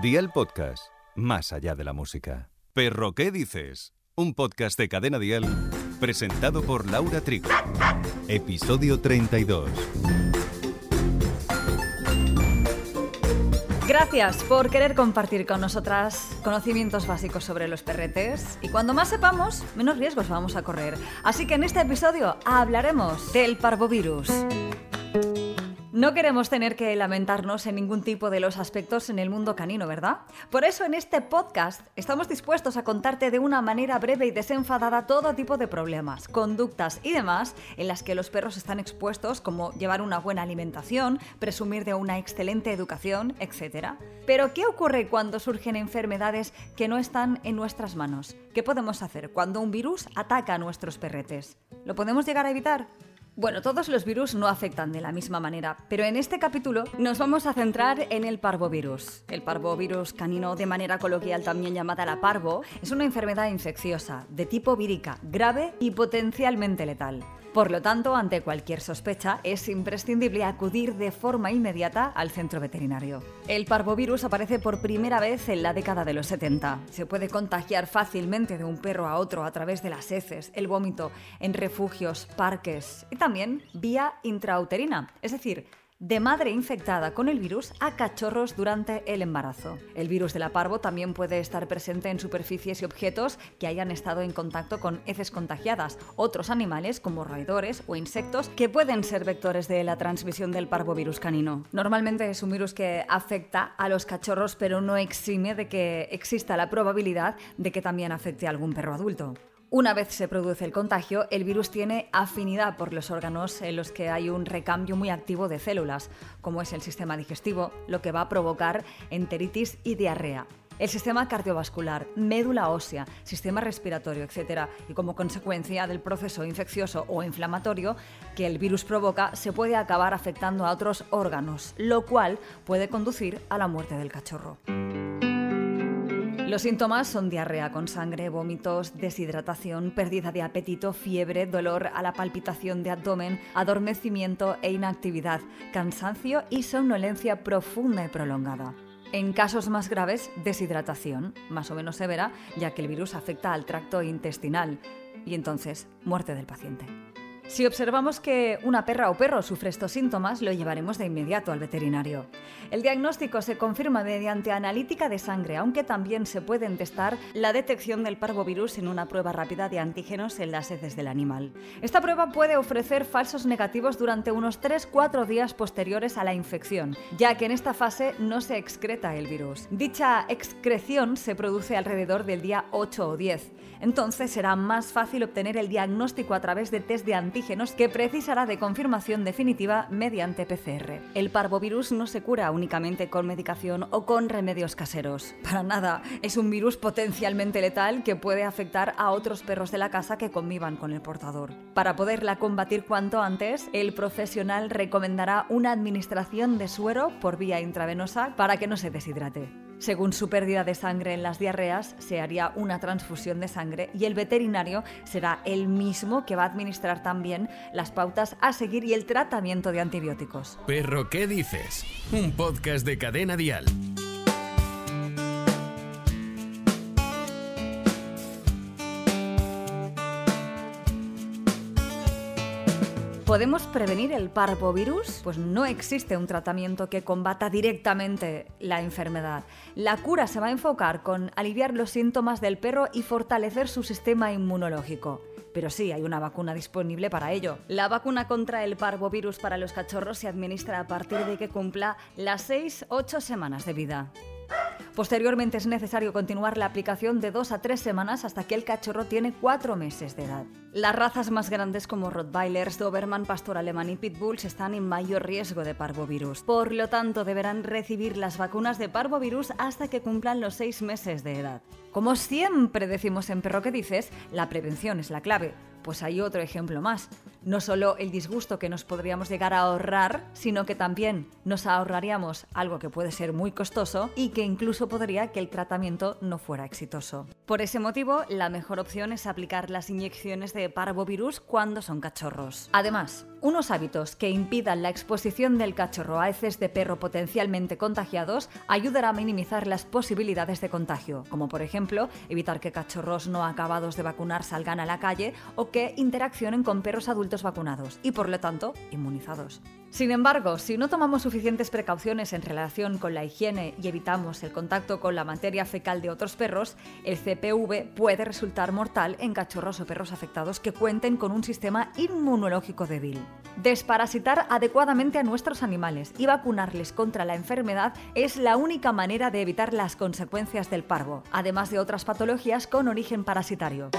Dial Podcast, más allá de la música. Perro, ¿qué dices? Un podcast de Cadena Dial presentado por Laura Trigo. Episodio 32. Gracias por querer compartir con nosotras conocimientos básicos sobre los perretes y cuando más sepamos, menos riesgos vamos a correr. Así que en este episodio hablaremos del parvovirus. No queremos tener que lamentarnos en ningún tipo de los aspectos en el mundo canino, ¿verdad? Por eso en este podcast estamos dispuestos a contarte de una manera breve y desenfadada todo tipo de problemas, conductas y demás en las que los perros están expuestos, como llevar una buena alimentación, presumir de una excelente educación, etc. Pero ¿qué ocurre cuando surgen enfermedades que no están en nuestras manos? ¿Qué podemos hacer cuando un virus ataca a nuestros perretes? ¿Lo podemos llegar a evitar? Bueno, todos los virus no afectan de la misma manera, pero en este capítulo nos vamos a centrar en el parvovirus. El parvovirus canino, de manera coloquial también llamada la parvo, es una enfermedad infecciosa de tipo vírica, grave y potencialmente letal. Por lo tanto, ante cualquier sospecha, es imprescindible acudir de forma inmediata al centro veterinario. El parvovirus aparece por primera vez en la década de los 70. Se puede contagiar fácilmente de un perro a otro a través de las heces, el vómito, en refugios, parques y también vía intrauterina, es decir, de madre infectada con el virus a cachorros durante el embarazo. El virus de la parvo también puede estar presente en superficies y objetos que hayan estado en contacto con heces contagiadas, otros animales como roedores o insectos que pueden ser vectores de la transmisión del parvovirus canino. Normalmente es un virus que afecta a los cachorros pero no exime de que exista la probabilidad de que también afecte a algún perro adulto. Una vez se produce el contagio, el virus tiene afinidad por los órganos en los que hay un recambio muy activo de células, como es el sistema digestivo, lo que va a provocar enteritis y diarrea. El sistema cardiovascular, médula ósea, sistema respiratorio, etc. Y como consecuencia del proceso infeccioso o inflamatorio que el virus provoca, se puede acabar afectando a otros órganos, lo cual puede conducir a la muerte del cachorro. Los síntomas son diarrea con sangre, vómitos, deshidratación, pérdida de apetito, fiebre, dolor a la palpitación de abdomen, adormecimiento e inactividad, cansancio y somnolencia profunda y prolongada. En casos más graves, deshidratación, más o menos severa, ya que el virus afecta al tracto intestinal y entonces muerte del paciente. Si observamos que una perra o perro sufre estos síntomas, lo llevaremos de inmediato al veterinario. El diagnóstico se confirma mediante analítica de sangre, aunque también se puede testar la detección del parvovirus en una prueba rápida de antígenos en las heces del animal. Esta prueba puede ofrecer falsos negativos durante unos 3-4 días posteriores a la infección, ya que en esta fase no se excreta el virus. Dicha excreción se produce alrededor del día 8 o 10. Entonces será más fácil obtener el diagnóstico a través de test de antígenos que precisará de confirmación definitiva mediante PCR. El parvovirus no se cura únicamente con medicación o con remedios caseros. Para nada, es un virus potencialmente letal que puede afectar a otros perros de la casa que convivan con el portador. Para poderla combatir cuanto antes, el profesional recomendará una administración de suero por vía intravenosa para que no se deshidrate. Según su pérdida de sangre en las diarreas, se haría una transfusión de sangre y el veterinario será el mismo que va a administrar también las pautas a seguir y el tratamiento de antibióticos. Perro, ¿qué dices? Un podcast de cadena dial. ¿Podemos prevenir el parvovirus? Pues no existe un tratamiento que combata directamente la enfermedad. La cura se va a enfocar con aliviar los síntomas del perro y fortalecer su sistema inmunológico. Pero sí, hay una vacuna disponible para ello. La vacuna contra el parvovirus para los cachorros se administra a partir de que cumpla las 6-8 semanas de vida. Posteriormente es necesario continuar la aplicación de 2 a 3 semanas hasta que el cachorro tiene 4 meses de edad. Las razas más grandes como Rottweilers, Doberman, Pastor Alemán y Pitbulls están en mayor riesgo de parvovirus. Por lo tanto, deberán recibir las vacunas de parvovirus hasta que cumplan los 6 meses de edad. Como siempre decimos en Perro que dices, la prevención es la clave. Pues hay otro ejemplo más. No solo el disgusto que nos podríamos llegar a ahorrar, sino que también nos ahorraríamos algo que puede ser muy costoso y que incluso podría que el tratamiento no fuera exitoso. Por ese motivo, la mejor opción es aplicar las inyecciones de parvovirus cuando son cachorros. Además, Unos hábitos que impidan la exposición del cachorro a heces de perro potencialmente contagiados ayudará a minimizar las posibilidades de contagio, como por ejemplo evitar que cachorros no acabados de vacunar salgan a la calle o que interaccionen con perros adultos vacunados y por lo tanto inmunizados. Sin embargo, si no tomamos suficientes precauciones en relación con la higiene y evitamos el contacto con la materia fecal de otros perros, el CPV puede resultar mortal en cachorros o perros afectados que cuenten con un sistema inmunológico débil. Desparasitar adecuadamente a nuestros animales y vacunarles contra la enfermedad es la única manera de evitar las consecuencias del parvo, además de otras patologías con origen parasitario.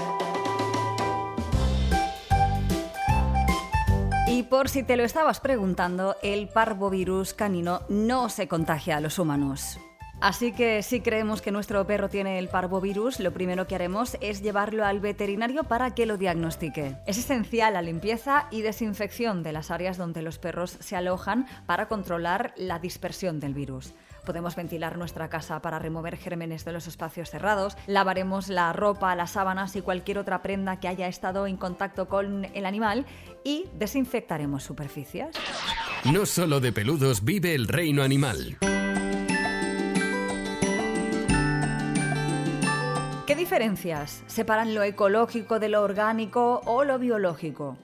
Y por si te lo estabas preguntando, el parvovirus canino no se contagia a los humanos. Así que si creemos que nuestro perro tiene el parvovirus, lo primero que haremos es llevarlo al veterinario para que lo diagnostique. Es esencial la limpieza y desinfección de las áreas donde los perros se alojan para controlar la dispersión del virus. Podemos ventilar nuestra casa para remover gérmenes de los espacios cerrados, lavaremos la ropa, las sábanas y cualquier otra prenda que haya estado en contacto con el animal y desinfectaremos superficies. No solo de peludos vive el reino animal. ¿Qué diferencias separan lo ecológico de lo orgánico o lo biológico?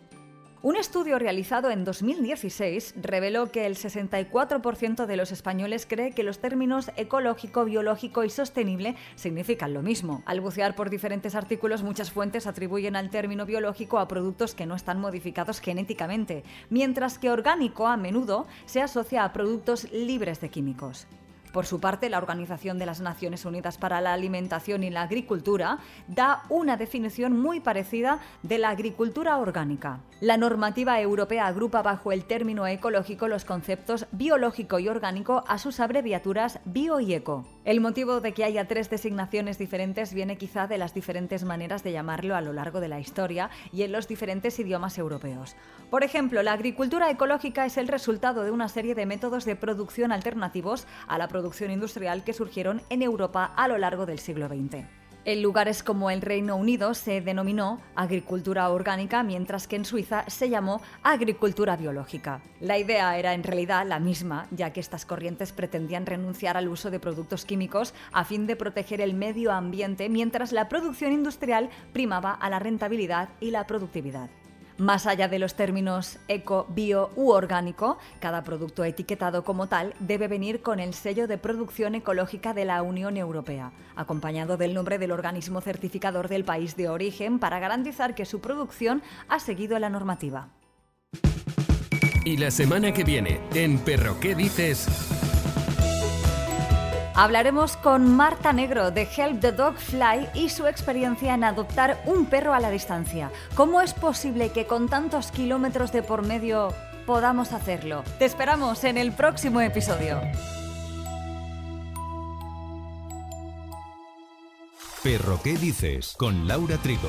Un estudio realizado en 2016 reveló que el 64% de los españoles cree que los términos ecológico, biológico y sostenible significan lo mismo. Al bucear por diferentes artículos, muchas fuentes atribuyen al término biológico a productos que no están modificados genéticamente, mientras que orgánico a menudo se asocia a productos libres de químicos. Por su parte, la Organización de las Naciones Unidas para la Alimentación y la Agricultura da una definición muy parecida de la agricultura orgánica. La normativa europea agrupa bajo el término ecológico los conceptos biológico y orgánico a sus abreviaturas bio y eco. El motivo de que haya tres designaciones diferentes viene quizá de las diferentes maneras de llamarlo a lo largo de la historia y en los diferentes idiomas europeos. Por ejemplo, la agricultura ecológica es el resultado de una serie de métodos de producción alternativos a la producción industrial que surgieron en Europa a lo largo del siglo XX. En lugares como el Reino Unido se denominó agricultura orgánica, mientras que en Suiza se llamó agricultura biológica. La idea era en realidad la misma, ya que estas corrientes pretendían renunciar al uso de productos químicos a fin de proteger el medio ambiente, mientras la producción industrial primaba a la rentabilidad y la productividad. Más allá de los términos eco, bio u orgánico, cada producto etiquetado como tal debe venir con el sello de producción ecológica de la Unión Europea, acompañado del nombre del organismo certificador del país de origen para garantizar que su producción ha seguido la normativa. Y la semana que viene, en Perro ¿Qué dices? Hablaremos con Marta Negro de Help the Dog Fly y su experiencia en adoptar un perro a la distancia. ¿Cómo es posible que con tantos kilómetros de por medio podamos hacerlo? Te esperamos en el próximo episodio. Perro ¿Qué dices? Con Laura Trigo.